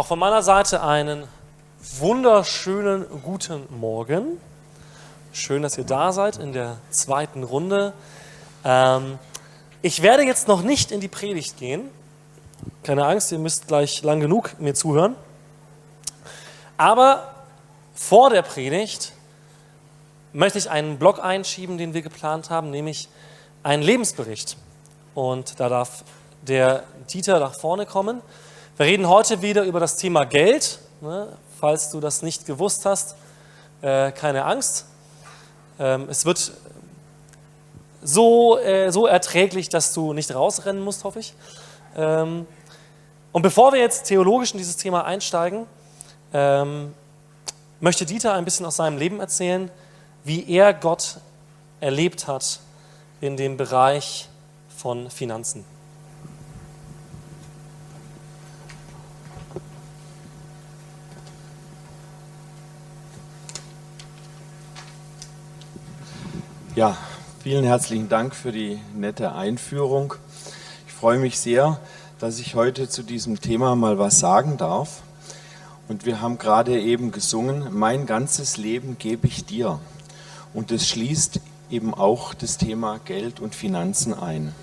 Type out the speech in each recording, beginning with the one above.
Auch von meiner Seite einen wunderschönen guten Morgen. Schön, dass ihr da seid in der zweiten Runde. Ähm, ich werde jetzt noch nicht in die Predigt gehen. Keine Angst, ihr müsst gleich lang genug mir zuhören. Aber vor der Predigt möchte ich einen Blog einschieben, den wir geplant haben, nämlich einen Lebensbericht. Und da darf der Dieter nach vorne kommen. Wir reden heute wieder über das Thema Geld. Ne? Falls du das nicht gewusst hast, äh, keine Angst. Ähm, es wird so, äh, so erträglich, dass du nicht rausrennen musst, hoffe ich. Ähm, und bevor wir jetzt theologisch in dieses Thema einsteigen, ähm, möchte Dieter ein bisschen aus seinem Leben erzählen, wie er Gott erlebt hat in dem Bereich von Finanzen. Ja, vielen herzlichen Dank für die nette Einführung. Ich freue mich sehr, dass ich heute zu diesem Thema mal was sagen darf. Und wir haben gerade eben gesungen, mein ganzes Leben gebe ich dir. Und es schließt eben auch das Thema Geld und Finanzen ein.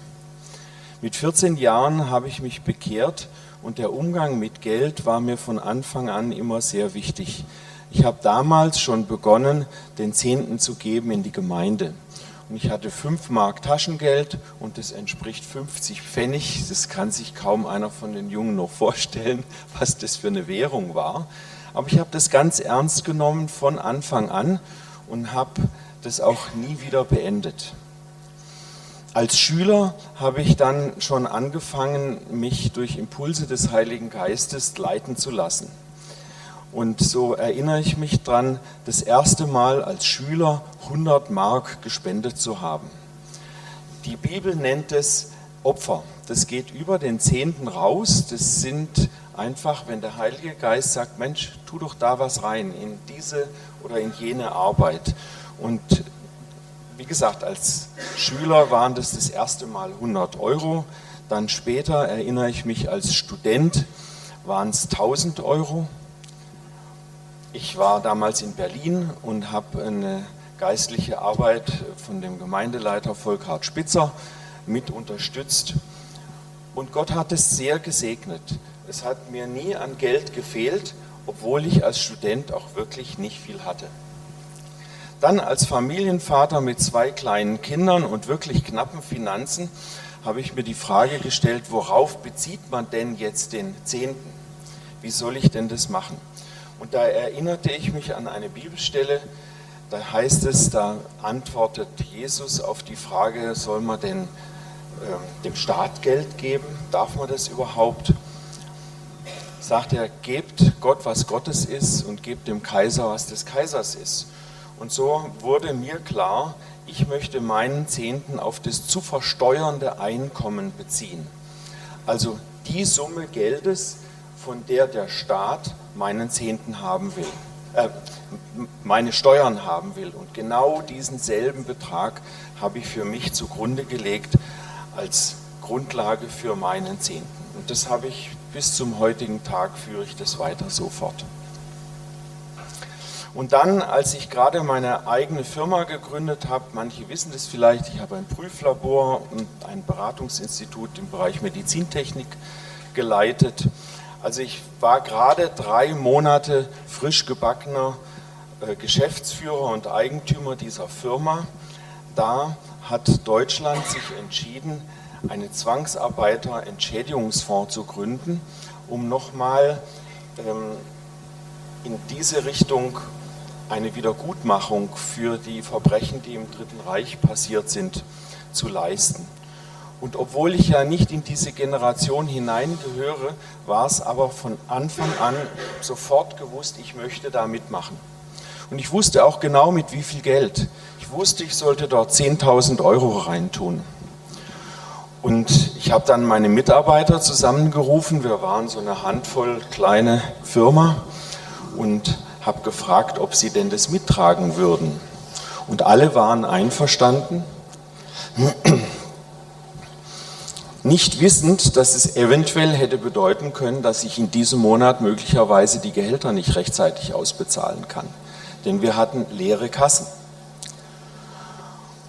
Mit 14 Jahren habe ich mich bekehrt und der Umgang mit Geld war mir von Anfang an immer sehr wichtig. Ich habe damals schon begonnen, den Zehnten zu geben in die Gemeinde. Und ich hatte 5 Mark Taschengeld und das entspricht 50 Pfennig. Das kann sich kaum einer von den Jungen noch vorstellen, was das für eine Währung war. Aber ich habe das ganz ernst genommen von Anfang an und habe das auch nie wieder beendet. Als Schüler habe ich dann schon angefangen, mich durch Impulse des Heiligen Geistes leiten zu lassen. Und so erinnere ich mich dran, das erste Mal als Schüler 100 Mark gespendet zu haben. Die Bibel nennt es Opfer. Das geht über den Zehnten raus. Das sind einfach, wenn der Heilige Geist sagt, Mensch, tu doch da was rein in diese oder in jene Arbeit. Und wie gesagt, als Schüler waren das das erste Mal 100 Euro. Dann später erinnere ich mich als Student waren es 1000 Euro. Ich war damals in Berlin und habe eine geistliche Arbeit von dem Gemeindeleiter Volkhard Spitzer mit unterstützt. Und Gott hat es sehr gesegnet. Es hat mir nie an Geld gefehlt, obwohl ich als Student auch wirklich nicht viel hatte. Dann als Familienvater mit zwei kleinen Kindern und wirklich knappen Finanzen habe ich mir die Frage gestellt, worauf bezieht man denn jetzt den Zehnten? Wie soll ich denn das machen? Und da erinnerte ich mich an eine Bibelstelle, da heißt es, da antwortet Jesus auf die Frage, soll man denn äh, dem Staat Geld geben? Darf man das überhaupt? Sagt er, gebt Gott, was Gottes ist und gebt dem Kaiser, was des Kaisers ist. Und so wurde mir klar, ich möchte meinen Zehnten auf das zu versteuernde Einkommen beziehen. Also die Summe Geldes, von der der Staat meinen Zehnten haben will, äh, meine Steuern haben will. Und genau diesen selben Betrag habe ich für mich zugrunde gelegt als Grundlage für meinen Zehnten. Und das habe ich bis zum heutigen Tag führe ich das weiter so fort. Und dann, als ich gerade meine eigene Firma gegründet habe, manche wissen das vielleicht, ich habe ein Prüflabor und ein Beratungsinstitut im Bereich Medizintechnik geleitet. Also ich war gerade drei Monate frisch gebackener äh, Geschäftsführer und Eigentümer dieser Firma. Da hat Deutschland sich entschieden, einen Zwangsarbeiterentschädigungsfonds zu gründen, um nochmal ähm, in diese Richtung eine Wiedergutmachung für die Verbrechen, die im Dritten Reich passiert sind, zu leisten. Und obwohl ich ja nicht in diese Generation hineingehöre, war es aber von Anfang an sofort gewusst, ich möchte da mitmachen. Und ich wusste auch genau mit wie viel Geld. Ich wusste, ich sollte dort 10.000 Euro reintun. Und ich habe dann meine Mitarbeiter zusammengerufen. Wir waren so eine Handvoll kleine Firma und habe gefragt, ob sie denn das mittragen würden. Und alle waren einverstanden. Nicht wissend, dass es eventuell hätte bedeuten können, dass ich in diesem Monat möglicherweise die Gehälter nicht rechtzeitig ausbezahlen kann. Denn wir hatten leere Kassen.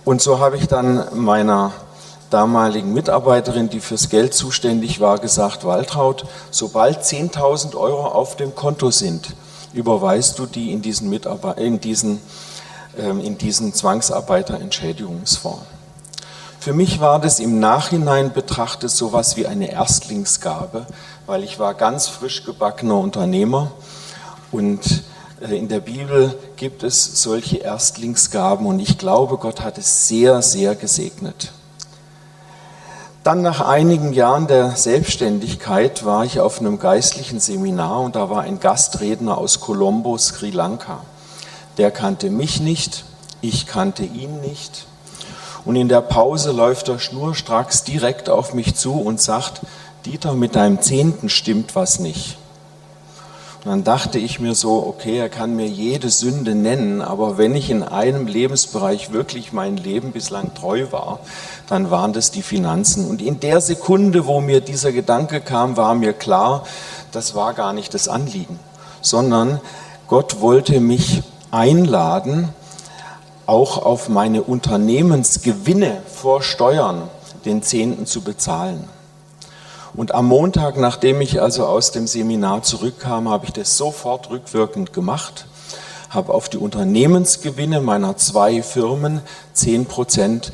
Und so habe ich dann meiner damaligen Mitarbeiterin, die fürs Geld zuständig war, gesagt, Waltraud, sobald 10.000 Euro auf dem Konto sind, überweist du die in diesen, Mitarbeiter, in diesen, ähm, in diesen Zwangsarbeiterentschädigungsfonds. Für mich war das im Nachhinein betrachtet sowas wie eine Erstlingsgabe, weil ich war ganz frisch gebackener Unternehmer und äh, in der Bibel gibt es solche Erstlingsgaben und ich glaube, Gott hat es sehr, sehr gesegnet. Dann nach einigen Jahren der Selbstständigkeit war ich auf einem geistlichen Seminar und da war ein Gastredner aus Colombo, Sri Lanka. Der kannte mich nicht, ich kannte ihn nicht. Und in der Pause läuft er schnurstracks direkt auf mich zu und sagt, Dieter, mit deinem Zehnten stimmt was nicht. Und dann dachte ich mir so, okay, er kann mir jede Sünde nennen, aber wenn ich in einem Lebensbereich wirklich mein Leben bislang treu war, dann waren das die Finanzen. Und in der Sekunde, wo mir dieser Gedanke kam, war mir klar, das war gar nicht das Anliegen, sondern Gott wollte mich einladen, auch auf meine Unternehmensgewinne vor Steuern den Zehnten zu bezahlen. Und am Montag, nachdem ich also aus dem Seminar zurückkam, habe ich das sofort rückwirkend gemacht, habe auf die Unternehmensgewinne meiner zwei Firmen 10 Prozent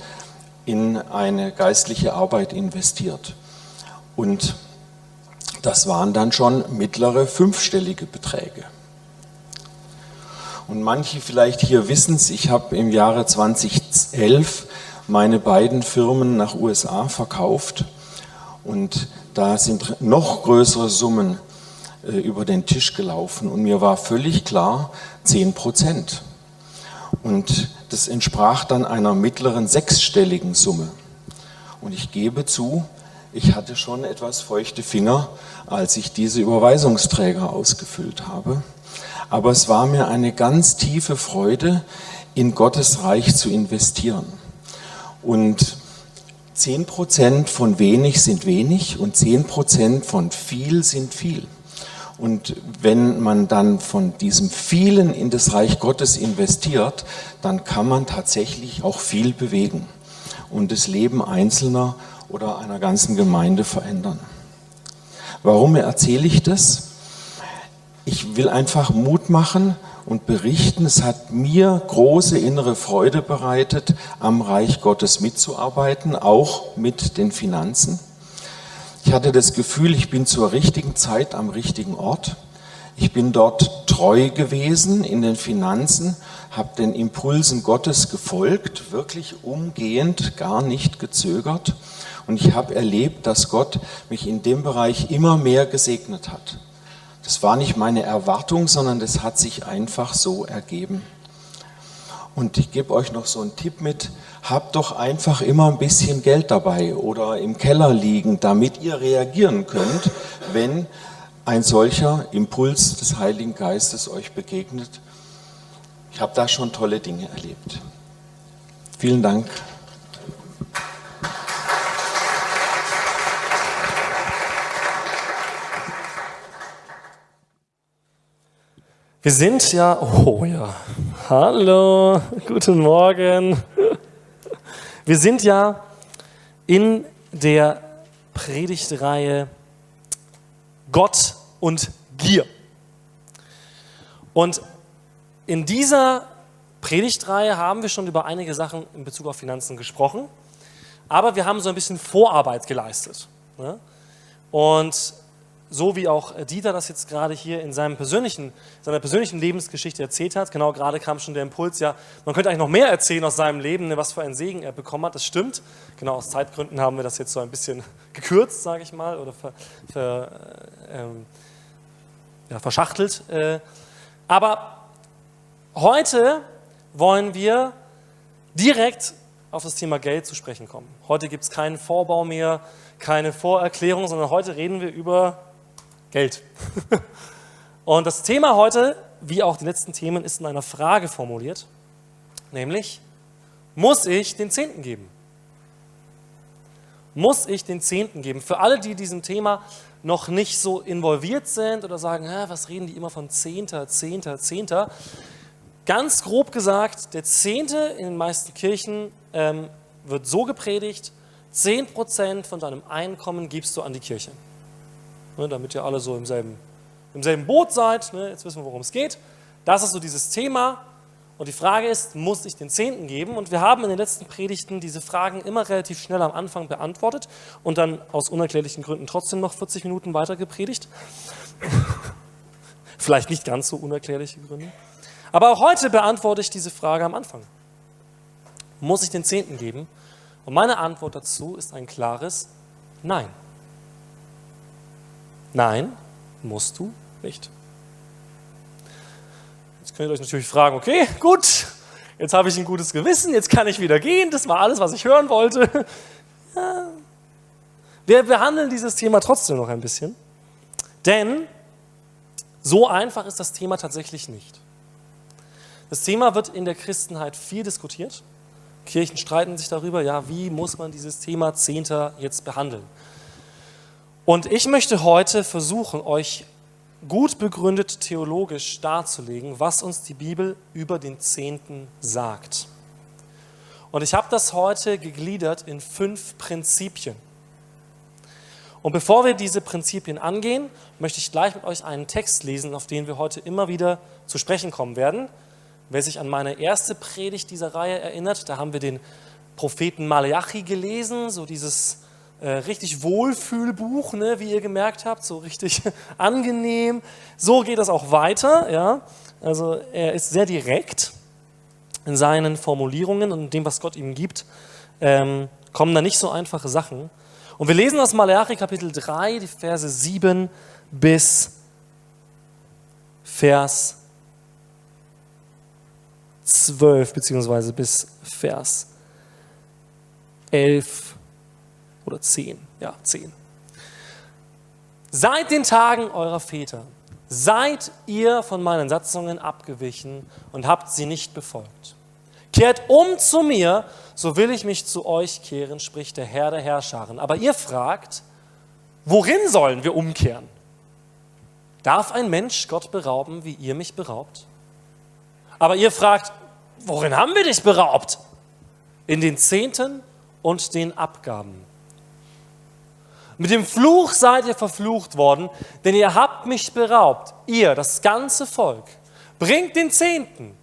in eine geistliche Arbeit investiert. Und das waren dann schon mittlere fünfstellige Beträge. Und manche vielleicht hier wissen es, ich habe im Jahre 2011 meine beiden Firmen nach USA verkauft und da sind noch größere Summen äh, über den Tisch gelaufen und mir war völlig klar, 10 Prozent. Und das entsprach dann einer mittleren sechsstelligen Summe. Und ich gebe zu, ich hatte schon etwas feuchte Finger, als ich diese Überweisungsträger ausgefüllt habe. Aber es war mir eine ganz tiefe Freude, in Gottes Reich zu investieren. Und 10% von wenig sind wenig und 10% von viel sind viel. Und wenn man dann von diesem vielen in das Reich Gottes investiert, dann kann man tatsächlich auch viel bewegen und das Leben Einzelner oder einer ganzen Gemeinde verändern. Warum erzähle ich das? Ich will einfach Mut machen und berichten, es hat mir große innere Freude bereitet, am Reich Gottes mitzuarbeiten, auch mit den Finanzen. Ich hatte das Gefühl, ich bin zur richtigen Zeit am richtigen Ort. Ich bin dort treu gewesen in den Finanzen, habe den Impulsen Gottes gefolgt, wirklich umgehend, gar nicht gezögert. Und ich habe erlebt, dass Gott mich in dem Bereich immer mehr gesegnet hat. Das war nicht meine Erwartung, sondern das hat sich einfach so ergeben. Und ich gebe euch noch so einen Tipp mit, habt doch einfach immer ein bisschen Geld dabei oder im Keller liegen, damit ihr reagieren könnt, wenn ein solcher Impuls des Heiligen Geistes euch begegnet. Ich habe da schon tolle Dinge erlebt. Vielen Dank. Wir sind ja, oh ja, hallo, guten Morgen. Wir sind ja in der Predigtreihe Gott und Gier. Und in dieser Predigtreihe haben wir schon über einige Sachen in Bezug auf Finanzen gesprochen, aber wir haben so ein bisschen Vorarbeit geleistet. Ne? Und so wie auch Dieter das jetzt gerade hier in seinem persönlichen, seiner persönlichen Lebensgeschichte erzählt hat, genau gerade kam schon der Impuls, ja, man könnte eigentlich noch mehr erzählen aus seinem Leben, ne, was für einen Segen er bekommen hat, das stimmt. Genau aus Zeitgründen haben wir das jetzt so ein bisschen gekürzt, sage ich mal, oder ver, ver, äh, ähm, ja, verschachtelt. Äh. Aber heute wollen wir direkt auf das Thema Geld zu sprechen kommen. Heute gibt es keinen Vorbau mehr, keine Vorerklärung, sondern heute reden wir über Geld. Und das Thema heute, wie auch die letzten Themen, ist in einer Frage formuliert, nämlich, muss ich den Zehnten geben? muss ich den Zehnten geben? Für alle, die diesem Thema noch nicht so involviert sind oder sagen, was reden die immer von Zehnter, Zehnter, Zehnter? Ganz grob gesagt, der Zehnte in den meisten Kirchen ähm, wird so gepredigt, 10% von deinem Einkommen gibst du an die Kirche. Ne, damit ihr alle so im selben, im selben Boot seid. Ne, jetzt wissen wir, worum es geht. Das ist so dieses Thema. Und die Frage ist, muss ich den Zehnten geben? Und wir haben in den letzten Predigten diese Fragen immer relativ schnell am Anfang beantwortet und dann aus unerklärlichen Gründen trotzdem noch 40 Minuten weiter gepredigt. Vielleicht nicht ganz so unerklärliche Gründe. Aber auch heute beantworte ich diese Frage am Anfang. Muss ich den Zehnten geben? Und meine Antwort dazu ist ein klares Nein. Nein, musst du nicht. Jetzt könnt ihr euch natürlich fragen, okay, gut, jetzt habe ich ein gutes Gewissen, jetzt kann ich wieder gehen, das war alles, was ich hören wollte. Ja. Wir behandeln dieses Thema trotzdem noch ein bisschen, denn so einfach ist das Thema tatsächlich nicht. Das Thema wird in der Christenheit viel diskutiert. Kirchen streiten sich darüber, ja, wie muss man dieses Thema Zehnter jetzt behandeln. Und ich möchte heute versuchen, euch gut begründet theologisch darzulegen, was uns die Bibel über den Zehnten sagt. Und ich habe das heute gegliedert in fünf Prinzipien. Und bevor wir diese Prinzipien angehen, möchte ich gleich mit euch einen Text lesen, auf den wir heute immer wieder zu sprechen kommen werden. Wer sich an meine erste Predigt dieser Reihe erinnert, da haben wir den Propheten Malachi gelesen, so dieses äh, richtig Wohlfühlbuch, ne, wie ihr gemerkt habt, so richtig angenehm. So geht das auch weiter. Ja? Also er ist sehr direkt in seinen Formulierungen und dem, was Gott ihm gibt, ähm, kommen da nicht so einfache Sachen. Und wir lesen aus Malachi Kapitel 3, die Verse 7 bis Vers 12, beziehungsweise bis Vers 11 oder zehn, ja, zehn. Seit den Tagen eurer Väter seid ihr von meinen Satzungen abgewichen und habt sie nicht befolgt. Kehrt um zu mir, so will ich mich zu euch kehren, spricht der Herr der Herrscharen. Aber ihr fragt, worin sollen wir umkehren? Darf ein Mensch Gott berauben, wie ihr mich beraubt? Aber ihr fragt, worin haben wir dich beraubt? In den Zehnten und den Abgaben. Mit dem Fluch seid ihr verflucht worden, denn ihr habt mich beraubt, ihr, das ganze Volk. Bringt den Zehnten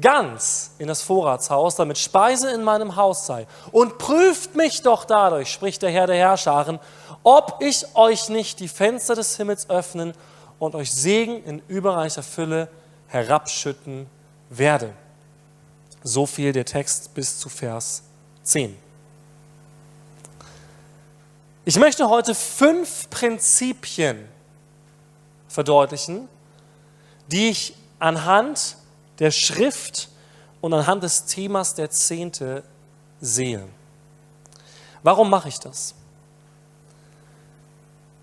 ganz in das Vorratshaus, damit Speise in meinem Haus sei. Und prüft mich doch dadurch, spricht der Herr der Herrscharen, ob ich euch nicht die Fenster des Himmels öffnen und euch Segen in überreicher Fülle herabschütten werde. So viel der Text bis zu Vers 10. Ich möchte heute fünf Prinzipien verdeutlichen, die ich anhand der Schrift und anhand des Themas der Zehnte sehe. Warum mache ich das?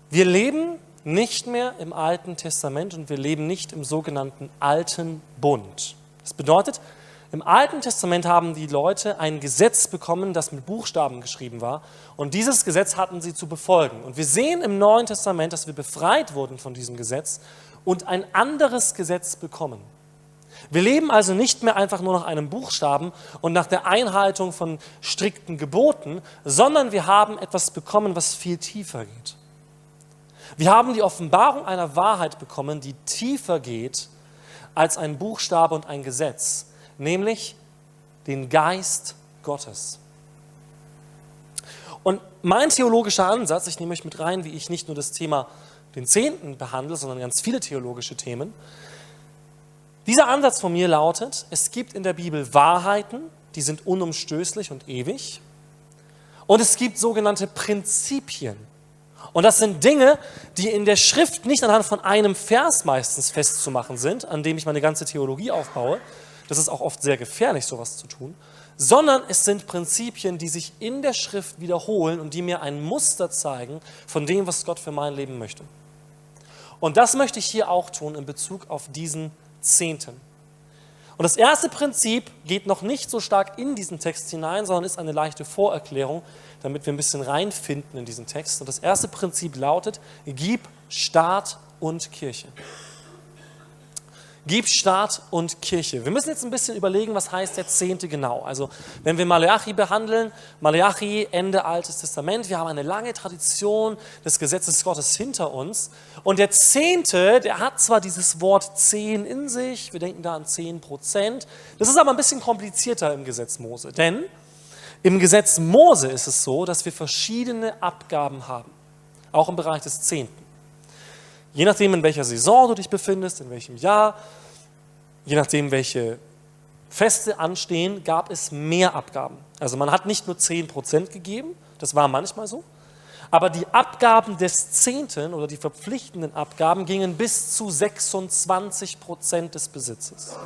Wir leben nicht mehr im Alten Testament und wir leben nicht im sogenannten Alten Bund. Das bedeutet, im Alten Testament haben die Leute ein Gesetz bekommen, das mit Buchstaben geschrieben war. Und dieses Gesetz hatten sie zu befolgen. Und wir sehen im Neuen Testament, dass wir befreit wurden von diesem Gesetz und ein anderes Gesetz bekommen. Wir leben also nicht mehr einfach nur nach einem Buchstaben und nach der Einhaltung von strikten Geboten, sondern wir haben etwas bekommen, was viel tiefer geht. Wir haben die Offenbarung einer Wahrheit bekommen, die tiefer geht als ein Buchstabe und ein Gesetz nämlich den Geist Gottes. Und mein theologischer Ansatz, ich nehme euch mit rein, wie ich nicht nur das Thema den Zehnten behandle, sondern ganz viele theologische Themen. Dieser Ansatz von mir lautet, es gibt in der Bibel Wahrheiten, die sind unumstößlich und ewig. Und es gibt sogenannte Prinzipien. Und das sind Dinge, die in der Schrift nicht anhand von einem Vers meistens festzumachen sind, an dem ich meine ganze Theologie aufbaue, das ist auch oft sehr gefährlich, sowas zu tun, sondern es sind Prinzipien, die sich in der Schrift wiederholen und die mir ein Muster zeigen von dem, was Gott für mein Leben möchte. Und das möchte ich hier auch tun in Bezug auf diesen Zehnten. Und das erste Prinzip geht noch nicht so stark in diesen Text hinein, sondern ist eine leichte Vorerklärung, damit wir ein bisschen reinfinden in diesen Text. Und das erste Prinzip lautet, gib Staat und Kirche. Gib Staat und Kirche. Wir müssen jetzt ein bisschen überlegen, was heißt der Zehnte genau. Also wenn wir Malachi behandeln, Malachi, Ende Altes Testament, wir haben eine lange Tradition des Gesetzes Gottes hinter uns. Und der Zehnte, der hat zwar dieses Wort zehn in sich, wir denken da an zehn Prozent, das ist aber ein bisschen komplizierter im Gesetz Mose. Denn im Gesetz Mose ist es so, dass wir verschiedene Abgaben haben, auch im Bereich des Zehnten. Je nachdem, in welcher Saison du dich befindest, in welchem Jahr, je nachdem, welche Feste anstehen, gab es mehr Abgaben. Also man hat nicht nur 10% gegeben, das war manchmal so, aber die Abgaben des Zehnten oder die verpflichtenden Abgaben gingen bis zu 26% des Besitzes.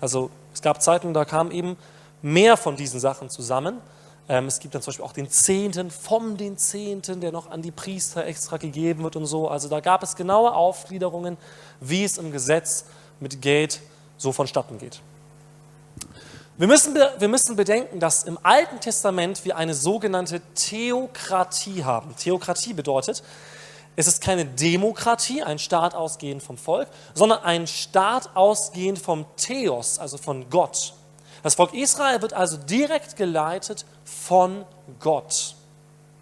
Also es gab Zeiten, da kam eben mehr von diesen Sachen zusammen es gibt dann zum Beispiel auch den Zehnten vom den Zehnten, der noch an die Priester extra gegeben wird und so. Also da gab es genaue Aufgliederungen, wie es im Gesetz mit Geld so vonstatten geht. Wir müssen, wir müssen bedenken, dass im Alten Testament wir eine sogenannte Theokratie haben. Theokratie bedeutet, es ist keine Demokratie, ein Staat ausgehend vom Volk, sondern ein Staat ausgehend vom Theos, also von Gott. Das Volk Israel wird also direkt geleitet von Gott.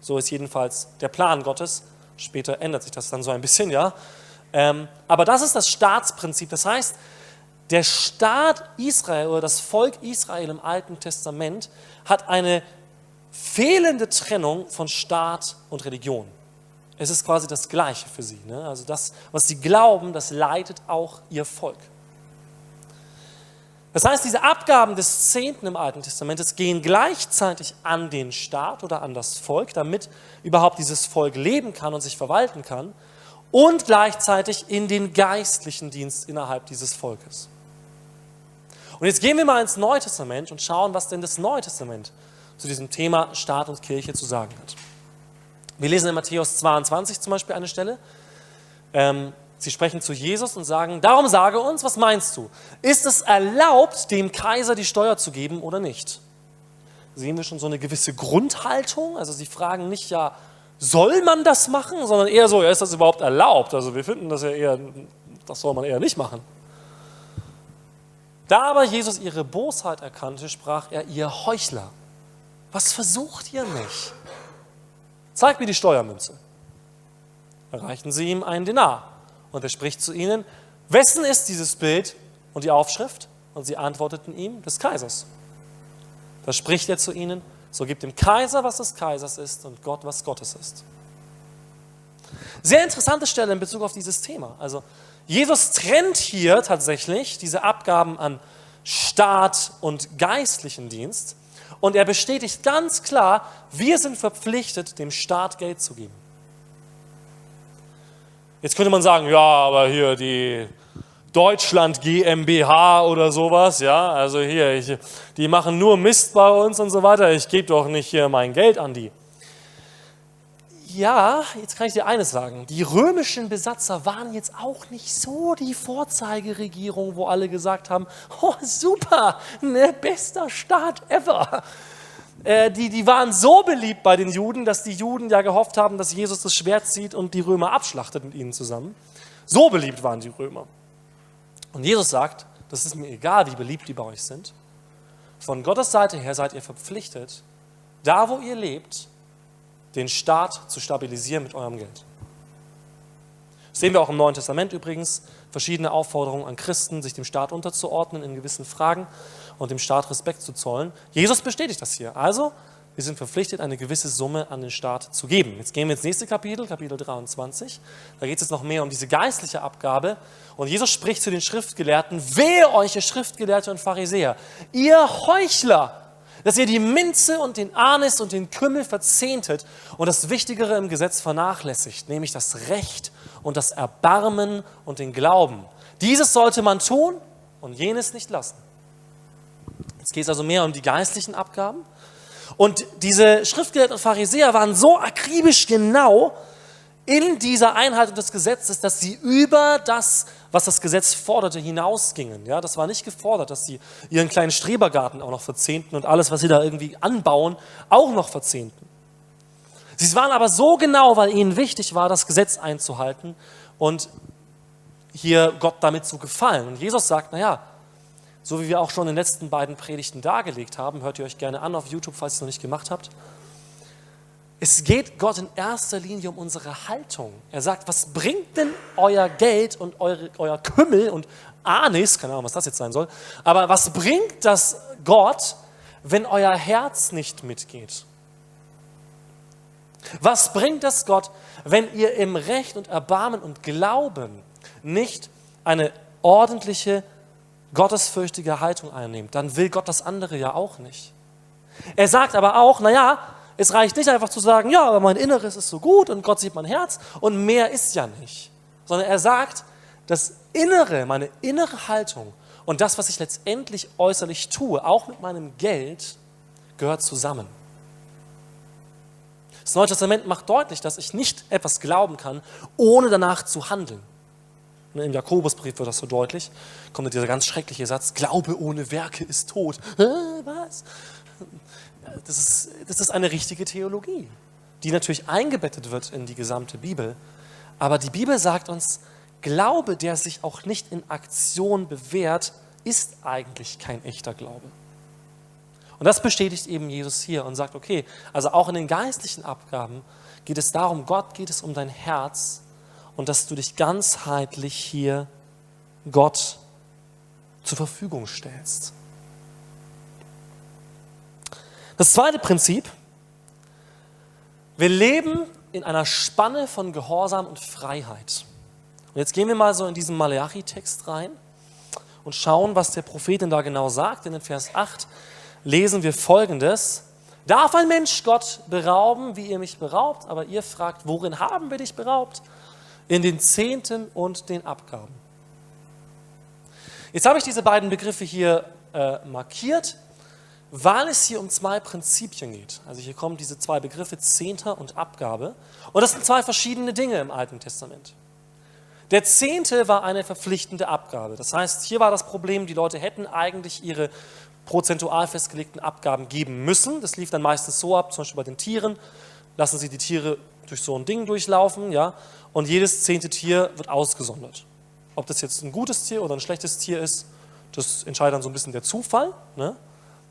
So ist jedenfalls der Plan Gottes. Später ändert sich das dann so ein bisschen, ja. Ähm, aber das ist das Staatsprinzip. Das heißt, der Staat Israel oder das Volk Israel im Alten Testament hat eine fehlende Trennung von Staat und Religion. Es ist quasi das Gleiche für sie. Ne? Also das, was sie glauben, das leitet auch ihr Volk. Das heißt, diese Abgaben des Zehnten im Alten Testament gehen gleichzeitig an den Staat oder an das Volk, damit überhaupt dieses Volk leben kann und sich verwalten kann, und gleichzeitig in den geistlichen Dienst innerhalb dieses Volkes. Und jetzt gehen wir mal ins Neue Testament und schauen, was denn das Neue Testament zu diesem Thema Staat und Kirche zu sagen hat. Wir lesen in Matthäus 22 zum Beispiel eine Stelle. Ähm, Sie sprechen zu Jesus und sagen, darum sage uns, was meinst du? Ist es erlaubt, dem Kaiser die Steuer zu geben oder nicht? Sehen wir schon so eine gewisse Grundhaltung? Also sie fragen nicht, ja, soll man das machen, sondern eher so, ja, ist das überhaupt erlaubt? Also wir finden das ja eher, das soll man eher nicht machen. Da aber Jesus ihre Bosheit erkannte, sprach er, ihr Heuchler, was versucht ihr mich? Zeigt mir die Steuermünze. Erreichten sie ihm einen Denar und er spricht zu ihnen, wessen ist dieses Bild und die Aufschrift? Und sie antworteten ihm, des Kaisers. Da spricht er zu ihnen, so gibt dem Kaiser, was des Kaisers ist und Gott, was Gottes ist. Sehr interessante Stelle in Bezug auf dieses Thema. Also Jesus trennt hier tatsächlich diese Abgaben an Staat und geistlichen Dienst und er bestätigt ganz klar, wir sind verpflichtet, dem Staat Geld zu geben. Jetzt könnte man sagen, ja, aber hier die Deutschland GmbH oder sowas, ja, also hier, ich, die machen nur Mist bei uns und so weiter, ich gebe doch nicht hier mein Geld an die. Ja, jetzt kann ich dir eines sagen. Die römischen Besatzer waren jetzt auch nicht so die Vorzeigeregierung, wo alle gesagt haben, oh super, ne, bester Staat ever. Äh, die, die waren so beliebt bei den Juden, dass die Juden ja gehofft haben, dass Jesus das Schwert zieht und die Römer abschlachtet mit ihnen zusammen. So beliebt waren die Römer. Und Jesus sagt, das ist mir egal, wie beliebt die bei euch sind. Von Gottes Seite her seid ihr verpflichtet, da wo ihr lebt, den Staat zu stabilisieren mit eurem Geld. Das sehen wir auch im Neuen Testament übrigens, verschiedene Aufforderungen an Christen, sich dem Staat unterzuordnen in gewissen Fragen und dem Staat Respekt zu zollen. Jesus bestätigt das hier. Also, wir sind verpflichtet, eine gewisse Summe an den Staat zu geben. Jetzt gehen wir ins nächste Kapitel, Kapitel 23. Da geht es jetzt noch mehr um diese geistliche Abgabe. Und Jesus spricht zu den Schriftgelehrten, wehe euch, ihr Schriftgelehrte und Pharisäer, ihr Heuchler, dass ihr die Minze und den Anis und den Kümmel verzehntet und das Wichtigere im Gesetz vernachlässigt, nämlich das Recht und das Erbarmen und den Glauben. Dieses sollte man tun und jenes nicht lassen. Jetzt geht es also mehr um die geistlichen Abgaben. Und diese Schriftgelehrten und Pharisäer waren so akribisch genau in dieser Einhaltung des Gesetzes, dass sie über das, was das Gesetz forderte, hinausgingen. Ja, das war nicht gefordert, dass sie ihren kleinen Strebergarten auch noch verzehnten und alles, was sie da irgendwie anbauen, auch noch verzehnten. Sie waren aber so genau, weil ihnen wichtig war, das Gesetz einzuhalten und hier Gott damit zu gefallen. Und Jesus sagt, naja, so wie wir auch schon in den letzten beiden Predigten dargelegt haben, hört ihr euch gerne an auf YouTube, falls ihr es noch nicht gemacht habt. Es geht Gott in erster Linie um unsere Haltung. Er sagt, was bringt denn euer Geld und eure, euer Kümmel und Anis, keine Ahnung, was das jetzt sein soll, aber was bringt das Gott, wenn euer Herz nicht mitgeht? Was bringt das Gott, wenn ihr im Recht und Erbarmen und Glauben nicht eine ordentliche, gottesfürchtige Haltung einnehmt? Dann will Gott das andere ja auch nicht. Er sagt aber auch, naja, es reicht nicht einfach zu sagen, ja, aber mein Inneres ist so gut und Gott sieht mein Herz und mehr ist ja nicht. Sondern er sagt, das Innere, meine innere Haltung und das, was ich letztendlich äußerlich tue, auch mit meinem Geld, gehört zusammen. Das Neue Testament macht deutlich, dass ich nicht etwas glauben kann, ohne danach zu handeln. Im Jakobusbrief wird das so deutlich. Kommt dieser ganz schreckliche Satz: Glaube ohne Werke ist tot. Was? das ist, das ist eine richtige Theologie, die natürlich eingebettet wird in die gesamte Bibel. Aber die Bibel sagt uns, Glaube, der sich auch nicht in Aktion bewährt, ist eigentlich kein echter Glaube. Und das bestätigt eben Jesus hier und sagt, okay, also auch in den geistlichen Abgaben geht es darum, Gott geht es um dein Herz und dass du dich ganzheitlich hier Gott zur Verfügung stellst. Das zweite Prinzip, wir leben in einer Spanne von Gehorsam und Freiheit. Und jetzt gehen wir mal so in diesen Malachi-Text rein und schauen, was der Prophet denn da genau sagt. Denn in Vers 8 lesen wir folgendes. Darf ein Mensch Gott berauben, wie ihr mich beraubt? Aber ihr fragt, worin haben wir dich beraubt? In den Zehnten und den Abgaben. Jetzt habe ich diese beiden Begriffe hier äh, markiert weil es hier um zwei Prinzipien geht. Also hier kommen diese zwei Begriffe Zehnter und Abgabe. Und das sind zwei verschiedene Dinge im Alten Testament. Der Zehnte war eine verpflichtende Abgabe. Das heißt, hier war das Problem, die Leute hätten eigentlich ihre prozentual festgelegten Abgaben geben müssen. Das lief dann meistens so ab, zum Beispiel bei den Tieren, lassen sie die Tiere durch so ein Ding durchlaufen, ja, und jedes zehnte Tier wird ausgesondert. Ob das jetzt ein gutes Tier oder ein schlechtes Tier ist, das entscheidet dann so ein bisschen der Zufall. Ne?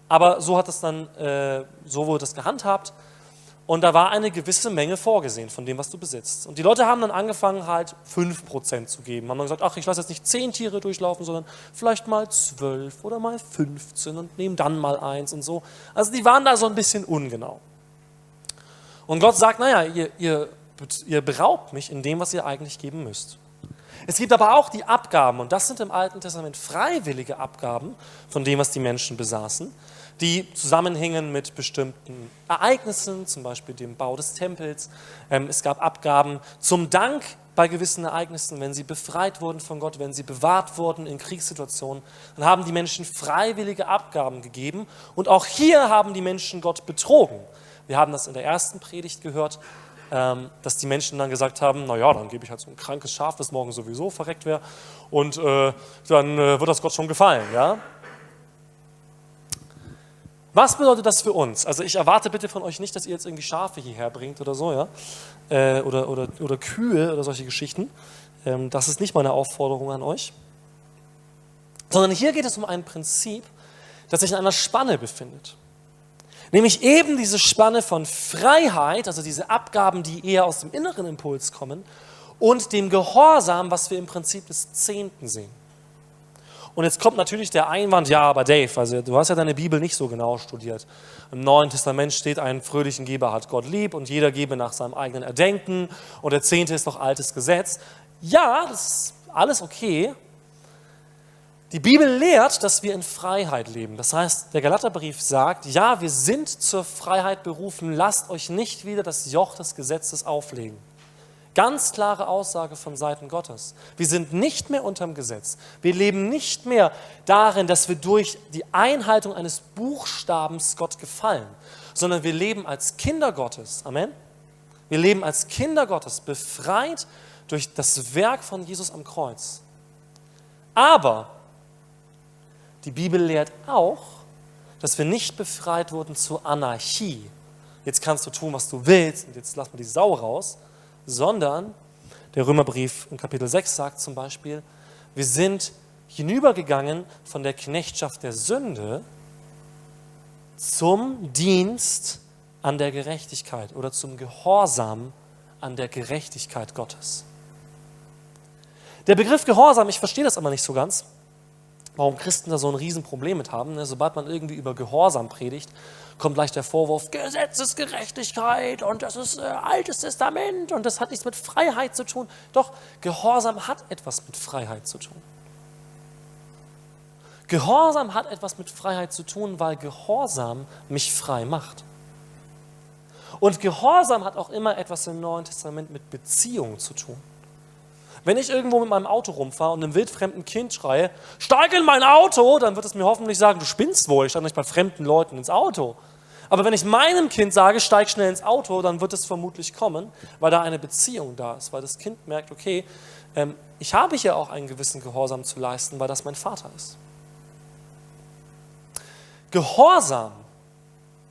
Aber so hat es dann, äh, so wurde das gehandhabt. Und da war eine gewisse Menge vorgesehen von dem, was du besitzt. Und die Leute haben dann angefangen, halt 5% zu geben. Haben dann gesagt, ach, ich lasse jetzt nicht 10 Tiere durchlaufen, sondern vielleicht mal 12 oder mal 15 und nehmen dann mal eins und so. Also die waren da so ein bisschen ungenau. Und Gott sagt, naja, ihr, ihr, ihr beraubt mich in dem, was ihr eigentlich geben müsst. Es gibt aber auch die Abgaben, und das sind im Alten Testament freiwillige Abgaben von dem, was die Menschen besaßen die zusammenhingen mit bestimmten Ereignissen, zum Beispiel dem Bau des Tempels. Ähm, es gab Abgaben zum Dank bei gewissen Ereignissen, wenn sie befreit wurden von Gott, wenn sie bewahrt wurden in Kriegssituationen, dann haben die Menschen freiwillige Abgaben gegeben. Und auch hier haben die Menschen Gott betrogen. Wir haben das in der ersten Predigt gehört, dass die Menschen dann gesagt haben, naja, dann gebe ich halt so ein krankes Schaf, das morgen sowieso verreckt wäre und äh, dann äh, wird das Gott schon gefallen. Ja? Was bedeutet das für uns? Also ich erwarte bitte von euch nicht, dass ihr jetzt irgendwie Schafe hierher bringt oder so, ja? Äh, oder, oder, oder Kühe oder solche Geschichten. Ähm, das ist nicht meine Aufforderung an euch. Sondern hier geht es um ein Prinzip, das sich in einer Spanne befindet. Nämlich eben diese Spanne von Freiheit, also diese Abgaben, die eher aus dem inneren Impuls kommen, und dem Gehorsam, was wir im Prinzip des Zehnten sehen. Und jetzt kommt natürlich der Einwand, ja, aber Dave, also du hast ja deine Bibel nicht so genau studiert. Im Neuen Testament steht, einen fröhlichen Geber hat Gott lieb und jeder gebe nach seinem eigenen Erdenken und der Zehnte ist noch altes Gesetz. Ja, das ist alles okay. Die Bibel lehrt, dass wir in Freiheit leben. Das heißt, der Galaterbrief sagt, ja, wir sind zur Freiheit berufen, lasst euch nicht wieder das Joch des Gesetzes auflegen. Ganz klare Aussage von Seiten Gottes. Wir sind nicht mehr unterm Gesetz. Wir leben nicht mehr darin, dass wir durch die Einhaltung eines Buchstabens Gott gefallen, sondern wir leben als Kinder Gottes. Amen. Wir leben als Kinder Gottes, befreit durch das Werk von Jesus am Kreuz. Aber die Bibel lehrt auch, dass wir nicht befreit wurden zur Anarchie. Jetzt kannst du tun, was du willst und jetzt lass mal die Sau raus, sondern der Römerbrief in Kapitel 6 sagt zum Beispiel, wir sind hinübergegangen von der Knechtschaft der Sünde zum Dienst an der Gerechtigkeit oder zum Gehorsam an der Gerechtigkeit Gottes. Der Begriff Gehorsam, ich verstehe das aber nicht so ganz, warum Christen da so ein Riesenproblem mit haben. Ne? Sobald man irgendwie über Gehorsam predigt, kommt gleich der Vorwurf, Gesetzesgerechtigkeit und das ist äh, altes Testament und das hat nichts mit Freiheit zu tun. Doch, Gehorsam hat etwas mit Freiheit zu tun. Gehorsam hat etwas mit Freiheit zu tun, weil Gehorsam mich frei macht. Und Gehorsam hat auch immer etwas im Neuen Testament mit Beziehung zu tun. Wenn ich irgendwo mit meinem Auto rumfahre und einem wildfremden Kind schreie, steig in mein Auto, dann wird es mir hoffentlich sagen, du spinnst wohl, ich steige nicht bei fremden Leuten ins Auto. Aber wenn ich meinem Kind sage, steig schnell ins Auto, dann wird es vermutlich kommen, weil da eine Beziehung da ist, weil das Kind merkt, okay, ähm, ich habe hier auch einen gewissen Gehorsam zu leisten, weil das mein Vater ist. Gehorsam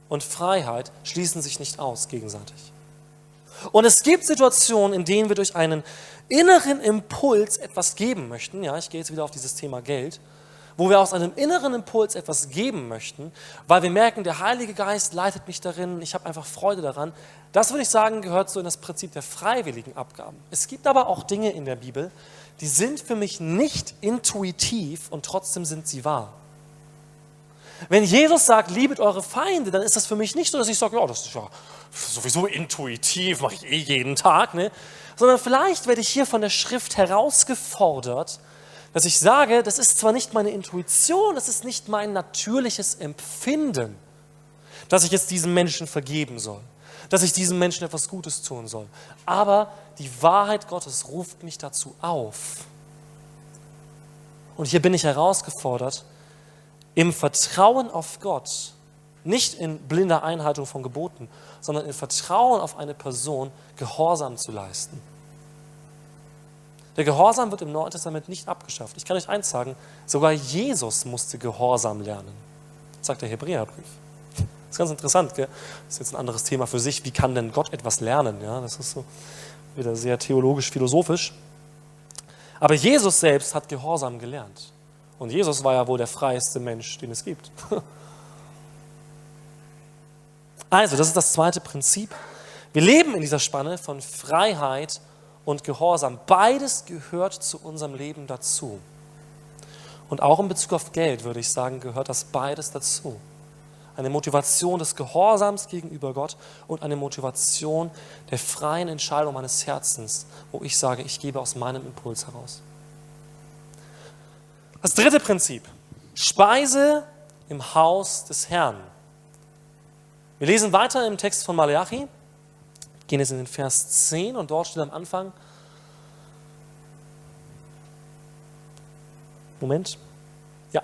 und Freiheit schließen sich nicht aus gegenseitig. Und es gibt Situationen, in denen wir durch einen inneren Impuls etwas geben möchten. Ja, ich gehe jetzt wieder auf dieses Thema Geld, wo wir aus einem inneren Impuls etwas geben möchten, weil wir merken, der Heilige Geist leitet mich darin, ich habe einfach Freude daran. Das würde ich sagen, gehört so in das Prinzip der freiwilligen Abgaben. Es gibt aber auch Dinge in der Bibel, die sind für mich nicht intuitiv und trotzdem sind sie wahr. Wenn Jesus sagt, liebet eure Feinde, dann ist das für mich nicht so, dass ich sage, ja, das ist ja sowieso intuitiv, mache ich eh jeden Tag, ne? sondern vielleicht werde ich hier von der Schrift herausgefordert, dass ich sage, das ist zwar nicht meine Intuition, das ist nicht mein natürliches Empfinden, dass ich jetzt diesem Menschen vergeben soll, dass ich diesem Menschen etwas Gutes tun soll, aber die Wahrheit Gottes ruft mich dazu auf. Und hier bin ich herausgefordert, im Vertrauen auf Gott, nicht in blinder Einhaltung von Geboten, sondern in Vertrauen auf eine Person Gehorsam zu leisten. Der Gehorsam wird im Neuen Testament nicht abgeschafft. Ich kann euch eins sagen, sogar Jesus musste Gehorsam lernen, sagt der Hebräerbrief. Das ist ganz interessant, gell? das ist jetzt ein anderes Thema für sich. Wie kann denn Gott etwas lernen? Ja, das ist so wieder sehr theologisch-philosophisch. Aber Jesus selbst hat Gehorsam gelernt. Und Jesus war ja wohl der freieste Mensch, den es gibt. Also, das ist das zweite Prinzip. Wir leben in dieser Spanne von Freiheit und Gehorsam. Beides gehört zu unserem Leben dazu. Und auch in Bezug auf Geld würde ich sagen, gehört das beides dazu. Eine Motivation des Gehorsams gegenüber Gott und eine Motivation der freien Entscheidung meines Herzens, wo ich sage, ich gebe aus meinem Impuls heraus. Das dritte Prinzip. Speise im Haus des Herrn. Wir lesen weiter im Text von Malachi, gehen jetzt in den Vers 10 und dort steht am Anfang, Moment, ja,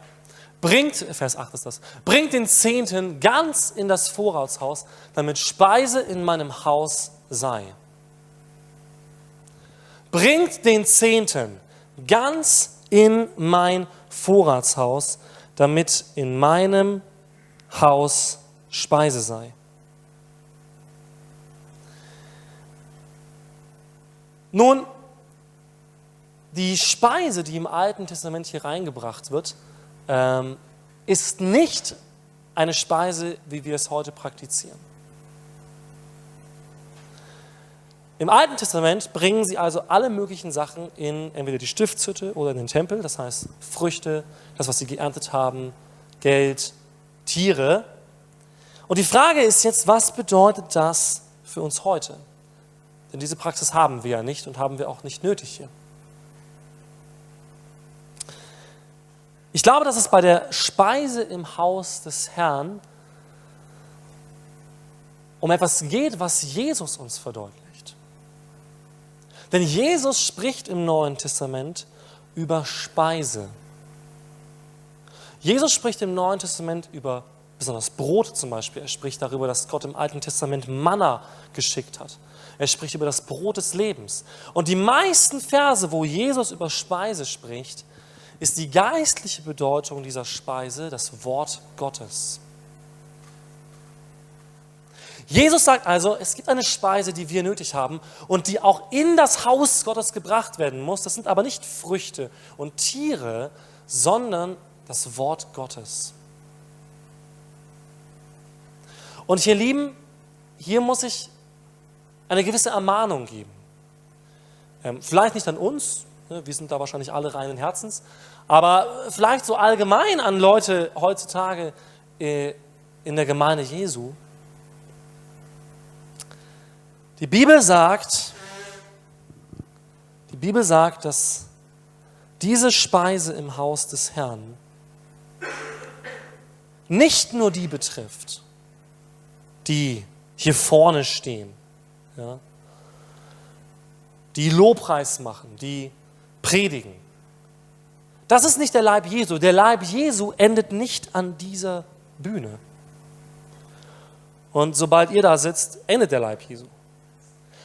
bringt, Vers 8 ist das, bringt den Zehnten ganz in das Vorratshaus, damit Speise in meinem Haus sei. Bringt den Zehnten ganz in mein Vorratshaus, damit in meinem Haus Speise sei. Nun, die Speise, die im Alten Testament hier reingebracht wird, ähm, ist nicht eine Speise, wie wir es heute praktizieren. Im Alten Testament bringen sie also alle möglichen Sachen in entweder die Stiftshütte oder in den Tempel, das heißt Früchte, das, was sie geerntet haben, Geld, Tiere. Und die Frage ist jetzt, was bedeutet das für uns heute? Denn diese Praxis haben wir ja nicht und haben wir auch nicht nötig hier. Ich glaube, dass es bei der Speise im Haus des Herrn um etwas geht, was Jesus uns verdeutlicht. Denn Jesus spricht im Neuen Testament über Speise. Jesus spricht im Neuen Testament über besonders Brot zum Beispiel. Er spricht darüber, dass Gott im Alten Testament Manna geschickt hat. Er spricht über das Brot des Lebens. Und die meisten Verse, wo Jesus über Speise spricht, ist die geistliche Bedeutung dieser Speise das Wort Gottes. Jesus sagt also, es gibt eine Speise, die wir nötig haben und die auch in das Haus Gottes gebracht werden muss. Das sind aber nicht Früchte und Tiere, sondern das Wort Gottes. Und ihr Lieben, hier muss ich eine gewisse Ermahnung geben. Ähm, vielleicht nicht an uns, ne, wir sind da wahrscheinlich alle reinen Herzens, aber vielleicht so allgemein an Leute heutzutage äh, in der Gemeinde Jesu. Die Bibel sagt, die Bibel sagt, dass diese Speise im Haus des Herrn nicht nur die betrifft, die hier vorne stehen, ja, die Lobpreis machen, die predigen. Das ist nicht der Leib Jesu. Der Leib Jesu endet nicht an dieser Bühne. Und sobald ihr da sitzt, endet der Leib Jesu.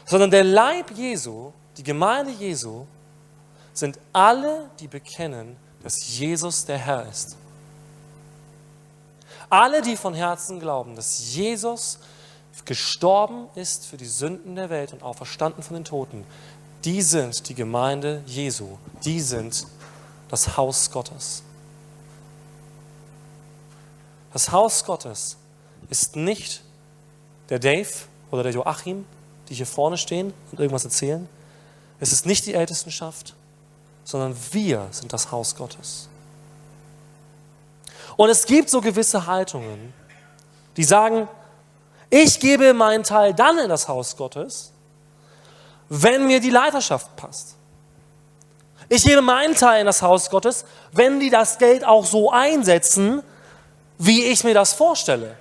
Sondern der Leib Jesu, die Gemeinde Jesu, sind alle, die bekennen, dass Jesus der Herr ist. Alle, die von Herzen glauben, dass Jesus gestorben ist für die Sünden der Welt und auferstanden von den Toten, die sind die Gemeinde Jesu. Die sind das Haus Gottes. Das Haus Gottes ist nicht der Dave oder der Joachim, die hier vorne stehen und irgendwas erzählen. Es ist nicht die Ältestenschaft, sondern wir sind das Haus Gottes. Und es gibt so gewisse Haltungen, die sagen, ich gebe meinen Teil dann in das Haus Gottes, wenn mir die Leiterschaft passt. Ich gebe meinen Teil in das Haus Gottes, wenn die das Geld auch so einsetzen, wie ich mir das vorstelle.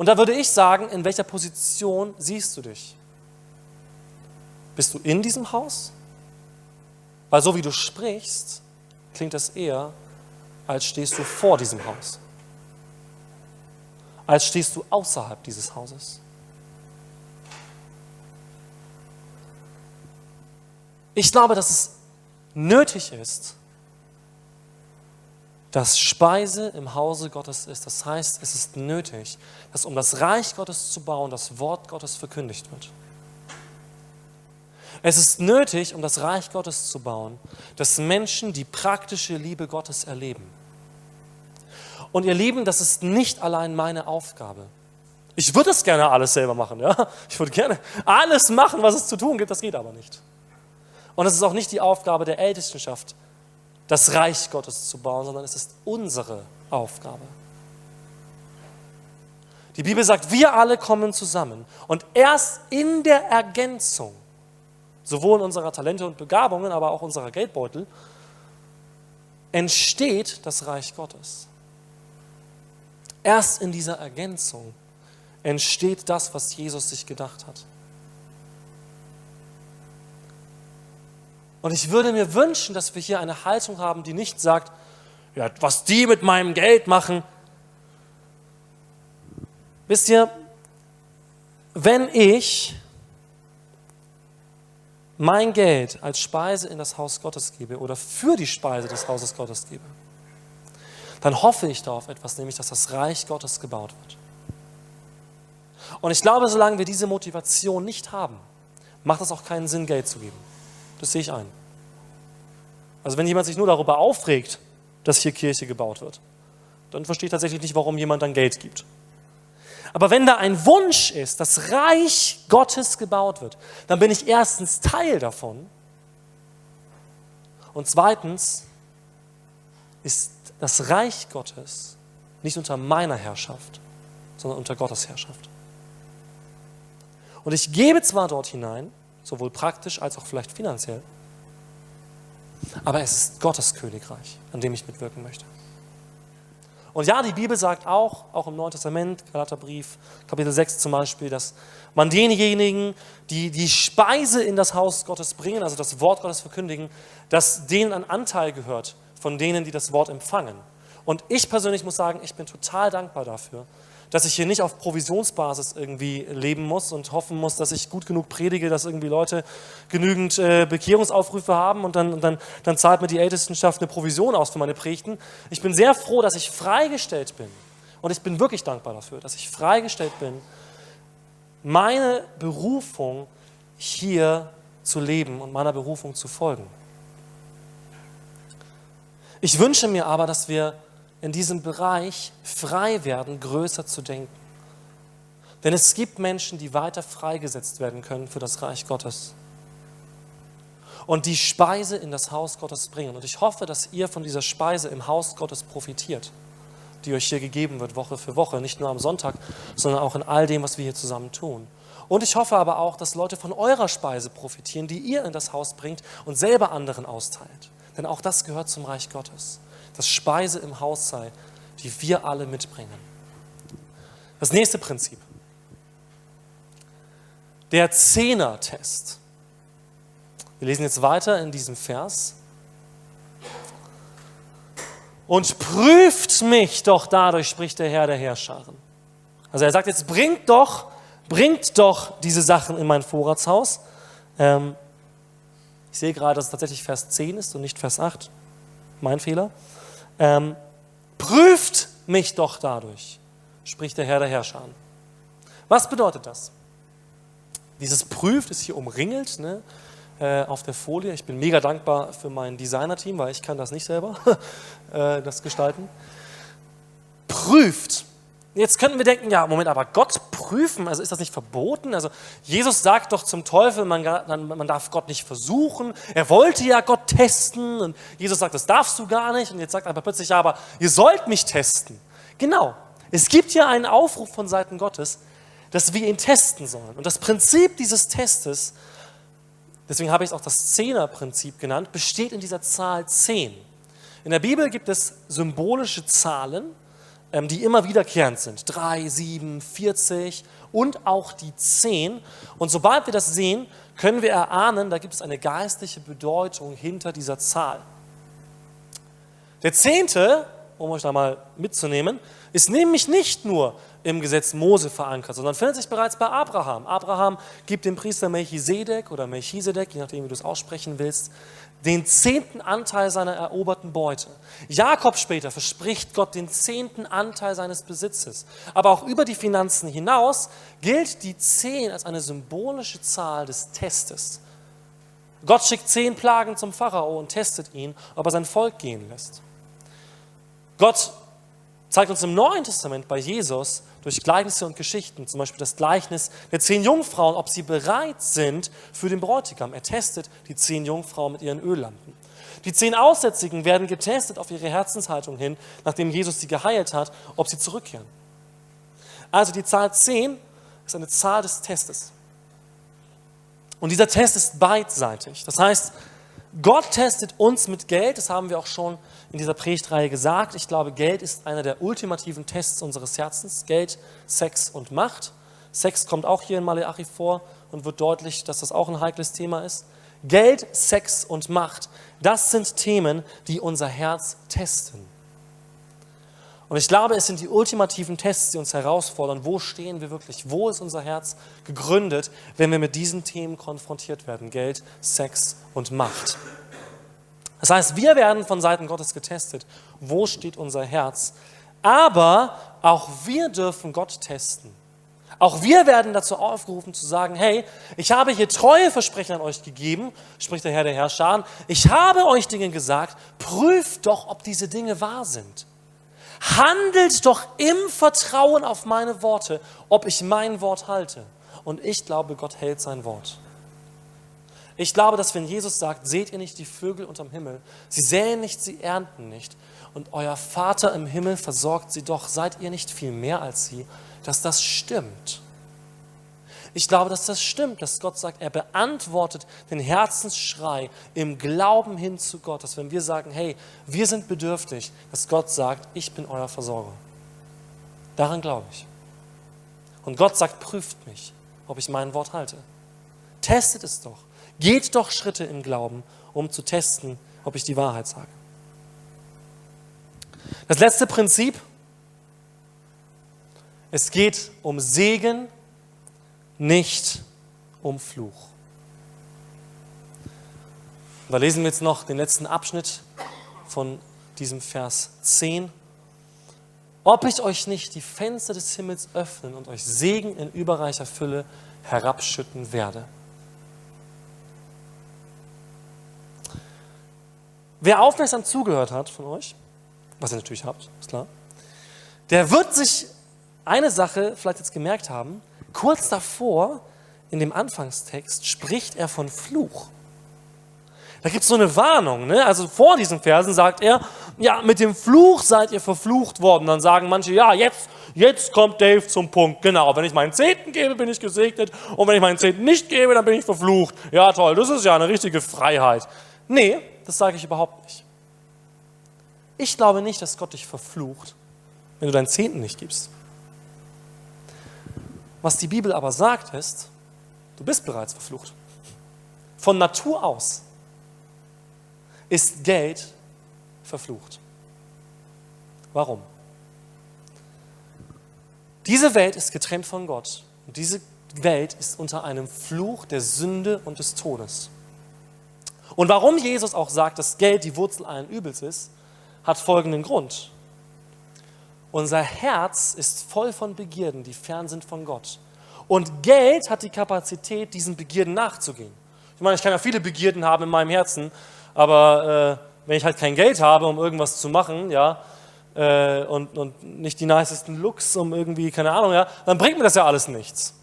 Und da würde ich sagen, in welcher Position siehst du dich? Bist du in diesem Haus? Weil so wie du sprichst, klingt es eher, als stehst du vor diesem Haus. Als stehst du außerhalb dieses Hauses. Ich glaube, dass es nötig ist, dass Speise im Hause Gottes ist. Das heißt, es ist nötig, dass um das Reich Gottes zu bauen, das Wort Gottes verkündigt wird. Es ist nötig, um das Reich Gottes zu bauen, dass Menschen die praktische Liebe Gottes erleben. Und ihr Lieben, das ist nicht allein meine Aufgabe. Ich würde es gerne alles selber machen, ja. Ich würde gerne alles machen, was es zu tun gibt, das geht aber nicht. Und es ist auch nicht die Aufgabe der Ältestenschaft, das Reich Gottes zu bauen, sondern es ist unsere Aufgabe. Die Bibel sagt, wir alle kommen zusammen und erst in der Ergänzung sowohl unserer Talente und Begabungen, aber auch unserer Geldbeutel, entsteht das Reich Gottes. Erst in dieser Ergänzung entsteht das, was Jesus sich gedacht hat. Und ich würde mir wünschen, dass wir hier eine Haltung haben, die nicht sagt, ja, was die mit meinem Geld machen. Wisst ihr, wenn ich mein Geld als Speise in das Haus Gottes gebe oder für die Speise des Hauses Gottes gebe, dann hoffe ich darauf etwas, nämlich dass das Reich Gottes gebaut wird. Und ich glaube, solange wir diese Motivation nicht haben, macht es auch keinen Sinn, Geld zu geben. Das sehe ich ein. Also wenn jemand sich nur darüber aufregt, dass hier Kirche gebaut wird, dann verstehe ich tatsächlich nicht, warum jemand dann Geld gibt. Aber wenn da ein Wunsch ist, dass Reich Gottes gebaut wird, dann bin ich erstens Teil davon und zweitens ist das Reich Gottes nicht unter meiner Herrschaft, sondern unter Gottes Herrschaft. Und ich gebe zwar dort hinein, sowohl praktisch als auch vielleicht finanziell, aber es ist Gottes Königreich, an dem ich mitwirken möchte. Und ja, die Bibel sagt auch, auch im Neuen Testament, Galaterbrief, Kapitel 6 zum Beispiel, dass man denjenigen, die die Speise in das Haus Gottes bringen, also das Wort Gottes verkündigen, dass denen ein Anteil gehört von denen, die das Wort empfangen. Und ich persönlich muss sagen, ich bin total dankbar dafür, dass ich hier nicht auf Provisionsbasis irgendwie leben muss und hoffen muss, dass ich gut genug predige, dass irgendwie Leute genügend äh, Bekehrungsaufrufe haben und dann, dann, dann zahlt mir die Ältestenschaft eine Provision aus für meine Predigten. Ich bin sehr froh, dass ich freigestellt bin und ich bin wirklich dankbar dafür, dass ich freigestellt bin, meine Berufung hier zu leben und meiner Berufung zu folgen. Ich wünsche mir aber, dass wir in diesem Bereich frei werden, größer zu denken. Denn es gibt Menschen, die weiter freigesetzt werden können für das Reich Gottes und die Speise in das Haus Gottes bringen. Und ich hoffe, dass ihr von dieser Speise im Haus Gottes profitiert, die euch hier gegeben wird, Woche für Woche, nicht nur am Sonntag, sondern auch in all dem, was wir hier zusammen tun. Und ich hoffe aber auch, dass Leute von eurer Speise profitieren, die ihr in das Haus bringt und selber anderen austeilt. Denn auch das gehört zum Reich Gottes dass Speise im Haus sei, die wir alle mitbringen. Das nächste Prinzip. Der Zehner-Test. Wir lesen jetzt weiter in diesem Vers. Und prüft mich doch dadurch, spricht der Herr der Herrscharen. Also er sagt jetzt, bringt doch, bringt doch diese Sachen in mein Vorratshaus. Ähm, ich sehe gerade, dass es tatsächlich Vers 10 ist und nicht Vers 8. Mein Fehler ähm, prüft mich doch dadurch, spricht der Herr der Herrscher an. Was bedeutet das? Dieses prüft ist hier umringelt ne, äh, auf der Folie. Ich bin mega dankbar für mein Designer-Team, weil ich kann das nicht selber, äh, das gestalten. Prüft Jetzt könnten wir denken, ja, Moment, aber Gott prüfen, also ist das nicht verboten? Also Jesus sagt doch zum Teufel, man, man, darf Gott nicht versuchen. Er wollte ja Gott testen und Jesus sagt, das darfst du gar nicht. Und jetzt sagt er plötzlich, ja, aber ihr sollt mich testen. Genau, es gibt ja einen Aufruf von Seiten Gottes, dass wir ihn testen sollen. Und das Prinzip dieses Testes, deswegen habe ich es auch das Zehner-Prinzip genannt, besteht in dieser Zahl 10. In der Bibel gibt es symbolische Zahlen, die immer wiederkehrend sind. 3, 7, 40 und auch die 10. Und sobald wir das sehen, können wir erahnen, da gibt es eine geistliche Bedeutung hinter dieser Zahl. Der zehnte, um euch da mal mitzunehmen, ist nämlich nicht nur im Gesetz Mose verankert, sondern findet sich bereits bei Abraham. Abraham gibt dem Priester Melchisedek oder Melchisedek, je nachdem, wie du es aussprechen willst, den zehnten Anteil seiner eroberten Beute. Jakob später verspricht Gott den zehnten Anteil seines Besitzes. Aber auch über die Finanzen hinaus gilt die zehn als eine symbolische Zahl des Testes. Gott schickt zehn Plagen zum Pharao und testet ihn, ob er sein Volk gehen lässt. Gott zeigt uns im Neuen Testament bei Jesus durch Gleichnisse und Geschichten, zum Beispiel das Gleichnis der zehn Jungfrauen, ob sie bereit sind für den Bräutigam. Er testet die zehn Jungfrauen mit ihren Öllampen. Die zehn Aussätzigen werden getestet auf ihre Herzenshaltung hin, nachdem Jesus sie geheilt hat, ob sie zurückkehren. Also die Zahl zehn ist eine Zahl des Testes. Und dieser Test ist beidseitig. Das heißt, Gott testet uns mit Geld, das haben wir auch schon in dieser Predigtreihe gesagt. Ich glaube, Geld ist einer der ultimativen Tests unseres Herzens. Geld, Sex und Macht. Sex kommt auch hier in Maleachi vor und wird deutlich, dass das auch ein heikles Thema ist. Geld, Sex und Macht, das sind Themen, die unser Herz testen. Und ich glaube, es sind die ultimativen Tests, die uns herausfordern. Wo stehen wir wirklich? Wo ist unser Herz gegründet, wenn wir mit diesen Themen konfrontiert werden? Geld, Sex und Macht. Das heißt, wir werden von Seiten Gottes getestet. Wo steht unser Herz? Aber auch wir dürfen Gott testen. Auch wir werden dazu aufgerufen zu sagen, hey, ich habe hier treue Versprechen an euch gegeben, spricht der Herr der Herrscher. Ich habe euch Dinge gesagt, prüft doch, ob diese Dinge wahr sind. Handelt doch im Vertrauen auf meine Worte, ob ich mein Wort halte. Und ich glaube, Gott hält sein Wort. Ich glaube, dass wenn Jesus sagt, seht ihr nicht die Vögel unterm Himmel, sie säen nicht, sie ernten nicht, und euer Vater im Himmel versorgt sie doch, seid ihr nicht viel mehr als sie, dass das stimmt. Ich glaube, dass das stimmt, dass Gott sagt, er beantwortet den Herzensschrei im Glauben hin zu Gott, dass wenn wir sagen, hey, wir sind bedürftig, dass Gott sagt, ich bin euer Versorger. Daran glaube ich. Und Gott sagt, prüft mich, ob ich mein Wort halte. Testet es doch. Geht doch Schritte im Glauben, um zu testen, ob ich die Wahrheit sage. Das letzte Prinzip Es geht um Segen, nicht um Fluch. Da lesen wir jetzt noch den letzten Abschnitt von diesem Vers 10. Ob ich euch nicht die Fenster des Himmels öffnen und euch Segen in überreicher Fülle herabschütten werde. Wer aufmerksam zugehört hat von euch, was ihr natürlich habt, ist klar, der wird sich eine Sache vielleicht jetzt gemerkt haben. Kurz davor, in dem Anfangstext, spricht er von Fluch. Da gibt es so eine Warnung. Ne? Also vor diesen Versen sagt er, ja, mit dem Fluch seid ihr verflucht worden. Dann sagen manche, ja, jetzt, jetzt kommt Dave zum Punkt. Genau, wenn ich meinen Zehnten gebe, bin ich gesegnet. Und wenn ich meinen Zehnten nicht gebe, dann bin ich verflucht. Ja, toll, das ist ja eine richtige Freiheit. Nee, das sage ich überhaupt nicht. Ich glaube nicht, dass Gott dich verflucht, wenn du deinen Zehnten nicht gibst. Was die Bibel aber sagt, ist, du bist bereits verflucht. Von Natur aus ist Geld verflucht. Warum? Diese Welt ist getrennt von Gott und diese Welt ist unter einem Fluch der Sünde und des Todes. Und warum Jesus auch sagt, dass Geld die Wurzel allen Übels ist, hat folgenden Grund. Unser Herz ist voll von Begierden, die fern sind von Gott. Und Geld hat die Kapazität, diesen Begierden nachzugehen. Ich meine, ich kann ja viele Begierden haben in meinem Herzen, aber äh, wenn ich halt kein Geld habe, um irgendwas zu machen, ja, äh, und, und nicht die nicesten Looks, um irgendwie, keine Ahnung, ja, dann bringt mir das ja alles nichts.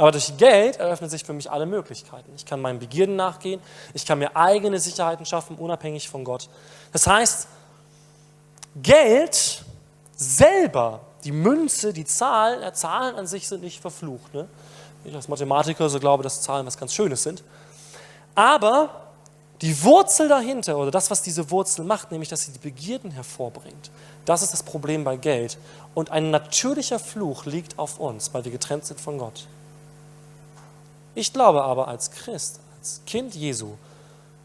Aber durch Geld eröffnen sich für mich alle Möglichkeiten. Ich kann meinen Begierden nachgehen, ich kann mir eigene Sicherheiten schaffen, unabhängig von Gott. Das heißt, Geld selber, die Münze, die Zahl, ja, Zahlen an sich sind nicht verflucht. Ne? Ich als Mathematiker so glaube, dass Zahlen was ganz Schönes sind. Aber die Wurzel dahinter oder das, was diese Wurzel macht, nämlich dass sie die Begierden hervorbringt, das ist das Problem bei Geld. Und ein natürlicher Fluch liegt auf uns, weil wir getrennt sind von Gott. Ich glaube aber als Christ, als Kind Jesu,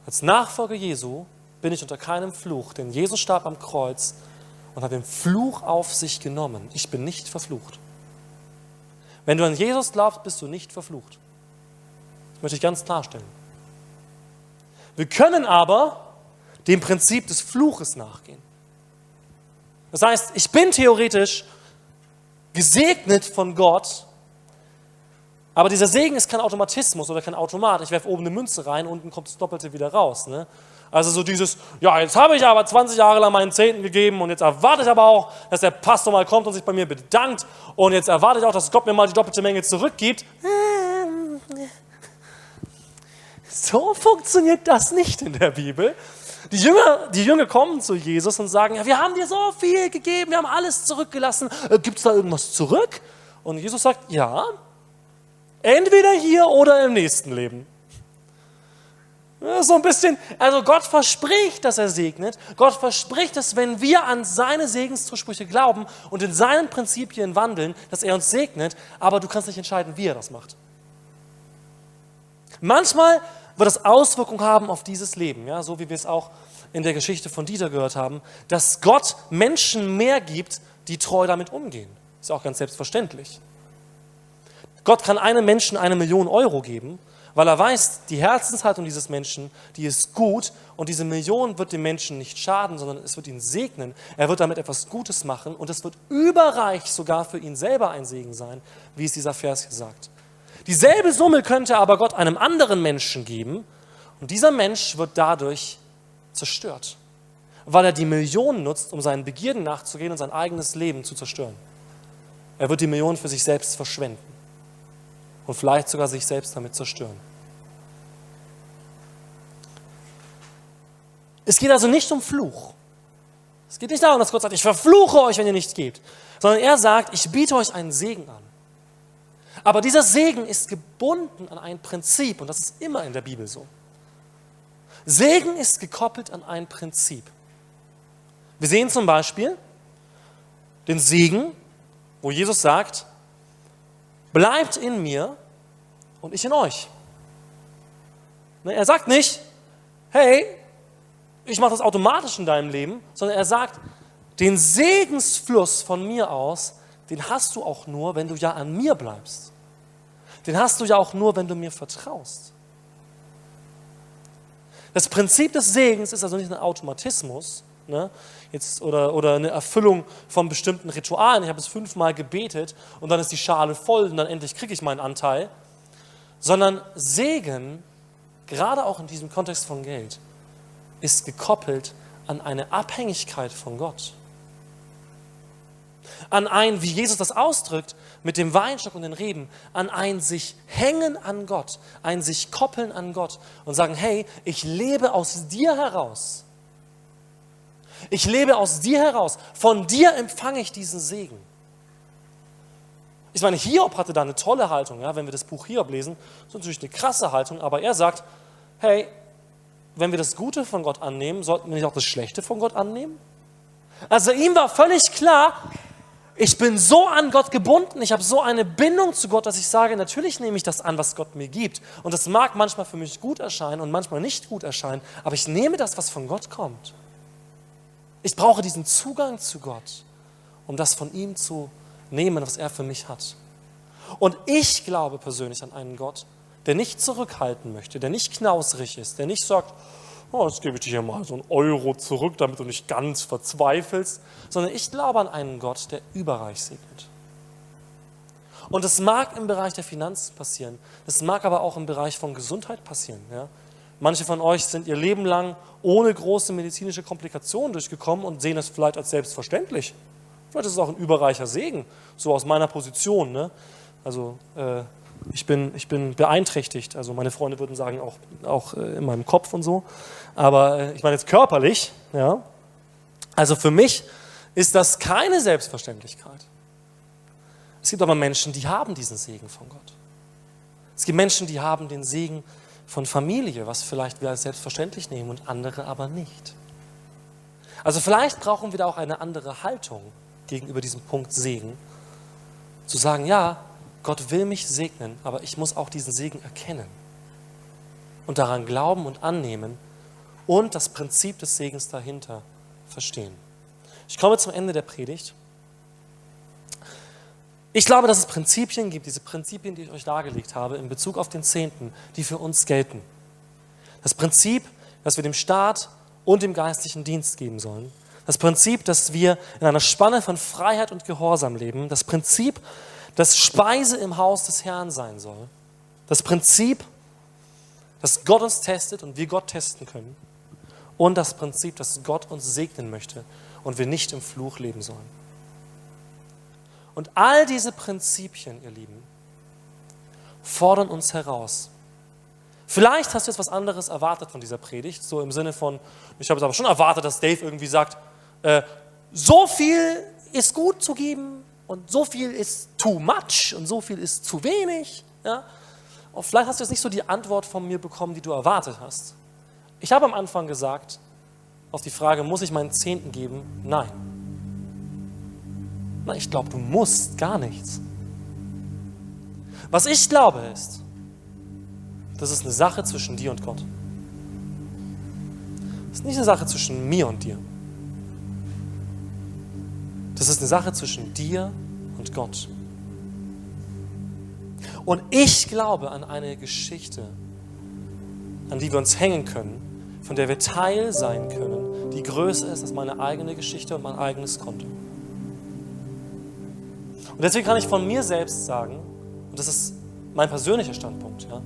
als Nachfolger Jesu, bin ich unter keinem Fluch, denn Jesus starb am Kreuz und hat den Fluch auf sich genommen. Ich bin nicht verflucht. Wenn du an Jesus glaubst, bist du nicht verflucht. Das möchte ich ganz klarstellen. Wir können aber dem Prinzip des Fluches nachgehen. Das heißt, ich bin theoretisch gesegnet von Gott, aber dieser Segen ist kein Automatismus oder kein Automat. Ich werfe oben eine Münze rein, unten kommt das Doppelte wieder raus. Ne? Also so dieses, ja, jetzt habe ich aber 20 Jahre lang meinen Zehnten gegeben und jetzt erwarte ich aber auch, dass der Pastor mal kommt und sich bei mir bedankt und jetzt erwarte ich auch, dass Gott mir mal die doppelte Menge zurückgibt. So funktioniert das nicht in der Bibel. Die Jünger, die Jünger kommen zu Jesus und sagen, ja, wir haben dir so viel gegeben, wir haben alles zurückgelassen. Äh, Gibt es da irgendwas zurück? Und Jesus sagt, ja, entweder hier oder im nächsten Leben. So ein bisschen, also Gott verspricht, dass er segnet. Gott verspricht, dass wenn wir an seine Segenszusprüche glauben und in seinen Prinzipien wandeln, dass er uns segnet, aber du kannst nicht entscheiden, wie er das macht. Manchmal wird das Auswirkungen haben auf dieses Leben, ja, so wie wir es auch in der Geschichte von Dieter gehört haben, dass Gott Menschen mehr gibt, die treu damit umgehen. Ist auch ganz selbstverständlich. Gott kann einem Menschen eine Million Euro geben, weil er weiß, die Herzenshaltung dieses Menschen, die ist gut und diese Million wird dem Menschen nicht schaden, sondern es wird ihn segnen. Er wird damit etwas Gutes machen und es wird überreich sogar für ihn selber ein Segen sein, wie es dieser Vers hier sagt. Dieselbe Summe könnte aber Gott einem anderen Menschen geben und dieser Mensch wird dadurch zerstört, weil er die Millionen nutzt, um seinen Begierden nachzugehen und sein eigenes Leben zu zerstören. Er wird die Millionen für sich selbst verschwenden und vielleicht sogar sich selbst damit zerstören. Es geht also nicht um Fluch. Es geht nicht darum, dass Gott sagt, ich verfluche euch, wenn ihr nichts gebt, sondern er sagt, ich biete euch einen Segen an. Aber dieser Segen ist gebunden an ein Prinzip und das ist immer in der Bibel so. Segen ist gekoppelt an ein Prinzip. Wir sehen zum Beispiel den Segen, wo Jesus sagt, bleibt in mir und ich in euch. Ne, er sagt nicht, hey, ich mache das automatisch in deinem Leben, sondern er sagt, den Segensfluss von mir aus, den hast du auch nur, wenn du ja an mir bleibst. Den hast du ja auch nur, wenn du mir vertraust. Das Prinzip des Segens ist also nicht ein Automatismus ne? Jetzt, oder, oder eine Erfüllung von bestimmten Ritualen. Ich habe es fünfmal gebetet und dann ist die Schale voll und dann endlich kriege ich meinen Anteil. Sondern Segen, gerade auch in diesem Kontext von Geld, ist gekoppelt an eine Abhängigkeit von Gott an ein, wie Jesus das ausdrückt, mit dem Weinstock und den Reben, an ein sich hängen an Gott, ein sich koppeln an Gott und sagen, hey, ich lebe aus dir heraus. Ich lebe aus dir heraus. Von dir empfange ich diesen Segen. Ich meine, Hiob hatte da eine tolle Haltung, ja, wenn wir das Buch Hiob lesen. Ist natürlich eine krasse Haltung, aber er sagt, hey, wenn wir das Gute von Gott annehmen, sollten wir nicht auch das Schlechte von Gott annehmen? Also ihm war völlig klar, ich bin so an Gott gebunden, ich habe so eine Bindung zu Gott, dass ich sage, natürlich nehme ich das an, was Gott mir gibt. Und das mag manchmal für mich gut erscheinen und manchmal nicht gut erscheinen, aber ich nehme das, was von Gott kommt. Ich brauche diesen Zugang zu Gott, um das von ihm zu nehmen, was er für mich hat. Und ich glaube persönlich an einen Gott, der nicht zurückhalten möchte, der nicht knausrig ist, der nicht sagt, oh, jetzt gebe ich dir mal so einen Euro zurück, damit du nicht ganz verzweifelst, sondern ich glaube an einen Gott, der überreich segnet. Und es mag im Bereich der Finanzen passieren, es mag aber auch im Bereich von Gesundheit passieren. Ja? Manche von euch sind ihr Leben lang ohne große medizinische Komplikationen durchgekommen und sehen es vielleicht als selbstverständlich. Vielleicht ist es auch ein überreicher Segen, so aus meiner Position. Ne? Also äh, ich bin, ich bin beeinträchtigt. Also meine Freunde würden sagen, auch, auch äh, in meinem Kopf und so. Aber äh, ich meine jetzt körperlich. Ja? Also für mich ist das keine Selbstverständlichkeit. Es gibt aber Menschen, die haben diesen Segen von Gott. Es gibt Menschen, die haben den Segen von Familie, was vielleicht wir als selbstverständlich nehmen und andere aber nicht. Also vielleicht brauchen wir da auch eine andere Haltung gegenüber diesem Punkt Segen. Zu sagen, ja, Gott will mich segnen, aber ich muss auch diesen Segen erkennen und daran glauben und annehmen und das Prinzip des Segens dahinter verstehen. Ich komme zum Ende der Predigt. Ich glaube, dass es Prinzipien gibt, diese Prinzipien, die ich euch dargelegt habe, in Bezug auf den Zehnten, die für uns gelten. Das Prinzip, dass wir dem Staat und dem geistlichen Dienst geben sollen. Das Prinzip, dass wir in einer Spanne von Freiheit und Gehorsam leben. Das Prinzip, dass Speise im Haus des Herrn sein soll. Das Prinzip, dass Gott uns testet und wir Gott testen können. Und das Prinzip, dass Gott uns segnen möchte und wir nicht im Fluch leben sollen. Und all diese Prinzipien, ihr Lieben, fordern uns heraus. Vielleicht hast du jetzt was anderes erwartet von dieser Predigt, so im Sinne von, ich habe es aber schon erwartet, dass Dave irgendwie sagt, äh, so viel ist gut zu geben, und so viel ist too much und so viel ist zu wenig. Ja? Und vielleicht hast du jetzt nicht so die Antwort von mir bekommen, die du erwartet hast. Ich habe am Anfang gesagt, auf die Frage, muss ich meinen Zehnten geben? Nein. Nein, ich glaube, du musst gar nichts. Was ich glaube ist, das ist eine Sache zwischen dir und Gott. Das ist nicht eine Sache zwischen mir und dir. Das ist eine Sache zwischen dir und Gott. Und ich glaube an eine Geschichte, an die wir uns hängen können, von der wir Teil sein können, die größer ist als meine eigene Geschichte und mein eigenes Konto. Und deswegen kann ich von mir selbst sagen, und das ist mein persönlicher Standpunkt, ja,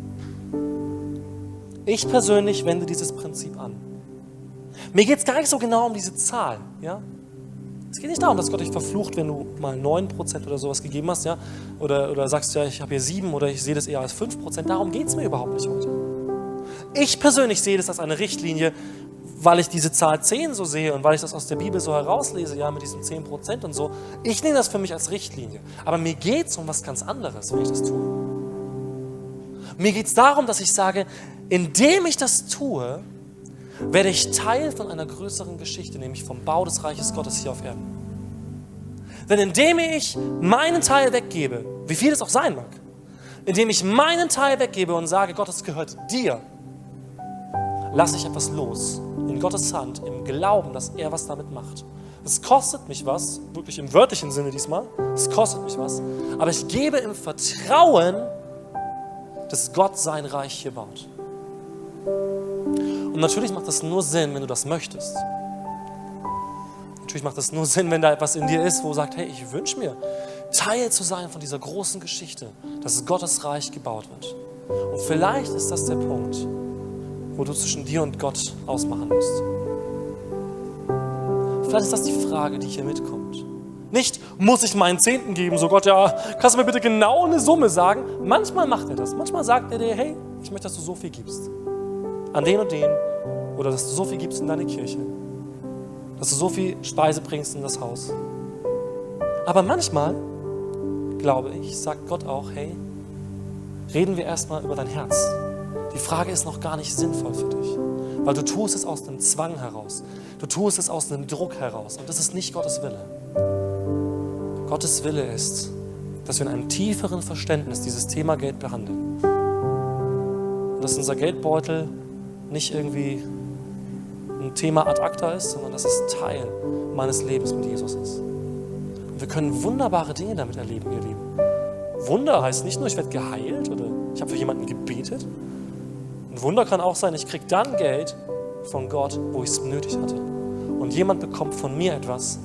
ich persönlich wende dieses Prinzip an. Mir geht es gar nicht so genau um diese Zahl. Ja? Es geht nicht darum, dass Gott dich verflucht, wenn du mal 9% oder sowas gegeben hast, ja? Oder, oder sagst, ja, ich habe hier 7 oder ich sehe das eher als 5%. Darum geht es mir überhaupt nicht heute. Ich persönlich sehe das als eine Richtlinie, weil ich diese Zahl 10 so sehe und weil ich das aus der Bibel so herauslese, ja, mit diesen 10% und so. Ich nehme das für mich als Richtlinie. Aber mir geht es um was ganz anderes, wenn ich das tue. Mir geht es darum, dass ich sage, indem ich das tue, werde ich Teil von einer größeren Geschichte, nämlich vom Bau des Reiches Gottes hier auf Erden. Denn indem ich meinen Teil weggebe, wie viel es auch sein mag, indem ich meinen Teil weggebe und sage, Gott, es gehört dir, lasse ich etwas los in Gottes Hand, im Glauben, dass er was damit macht. Es kostet mich was, wirklich im wörtlichen Sinne diesmal. Es kostet mich was. Aber ich gebe im Vertrauen, dass Gott sein Reich hier baut. Und natürlich macht das nur Sinn, wenn du das möchtest. Natürlich macht das nur Sinn, wenn da etwas in dir ist, wo sagt, hey, ich wünsche mir, Teil zu sein von dieser großen Geschichte, dass Gottes Reich gebaut wird. Und vielleicht ist das der Punkt, wo du zwischen dir und Gott ausmachen musst. Vielleicht ist das die Frage, die hier mitkommt. Nicht, muss ich meinen Zehnten geben, so Gott, ja, kannst du mir bitte genau eine Summe sagen? Manchmal macht er das. Manchmal sagt er dir, hey, ich möchte, dass du so viel gibst. An den und den. Oder dass du so viel gibst in deine Kirche. Dass du so viel Speise bringst in das Haus. Aber manchmal, glaube ich, sagt Gott auch, hey, reden wir erstmal über dein Herz. Die Frage ist noch gar nicht sinnvoll für dich, weil du tust es aus einem Zwang heraus. Du tust es aus einem Druck heraus und das ist nicht Gottes Wille. Gottes Wille ist, dass wir in einem tieferen Verständnis dieses Thema Geld behandeln. Und dass unser Geldbeutel nicht irgendwie ein Thema ad acta ist, sondern dass es Teil meines Lebens mit Jesus ist. Und wir können wunderbare Dinge damit erleben, ihr Lieben. Wunder heißt nicht nur, ich werde geheilt oder ich habe für jemanden gebetet. Ein Wunder kann auch sein, ich kriege dann Geld von Gott, wo ich es nötig hatte. Und jemand bekommt von mir etwas,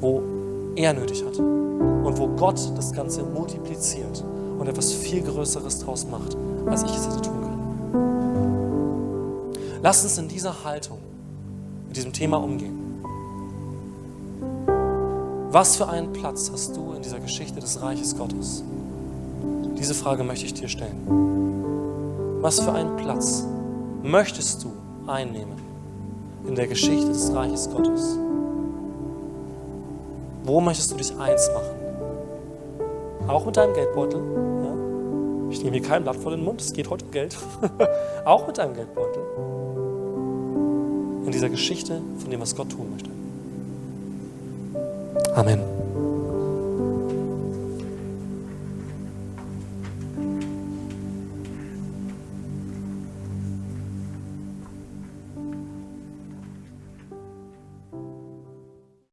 wo er nötig hat. Und wo Gott das Ganze multipliziert und etwas viel Größeres draus macht, als ich es hätte tun können. Lass uns in dieser Haltung mit diesem Thema umgehen. Was für einen Platz hast du in dieser Geschichte des Reiches Gottes? Diese Frage möchte ich dir stellen. Was für einen Platz möchtest du einnehmen in der Geschichte des Reiches Gottes? Wo möchtest du dich eins machen? Auch mit deinem Geldbeutel. Ja? Ich nehme hier kein Blatt vor den Mund, es geht heute um Geld. Auch mit deinem Geldbeutel. In dieser Geschichte von dem, was Gott tun möchte. Amen.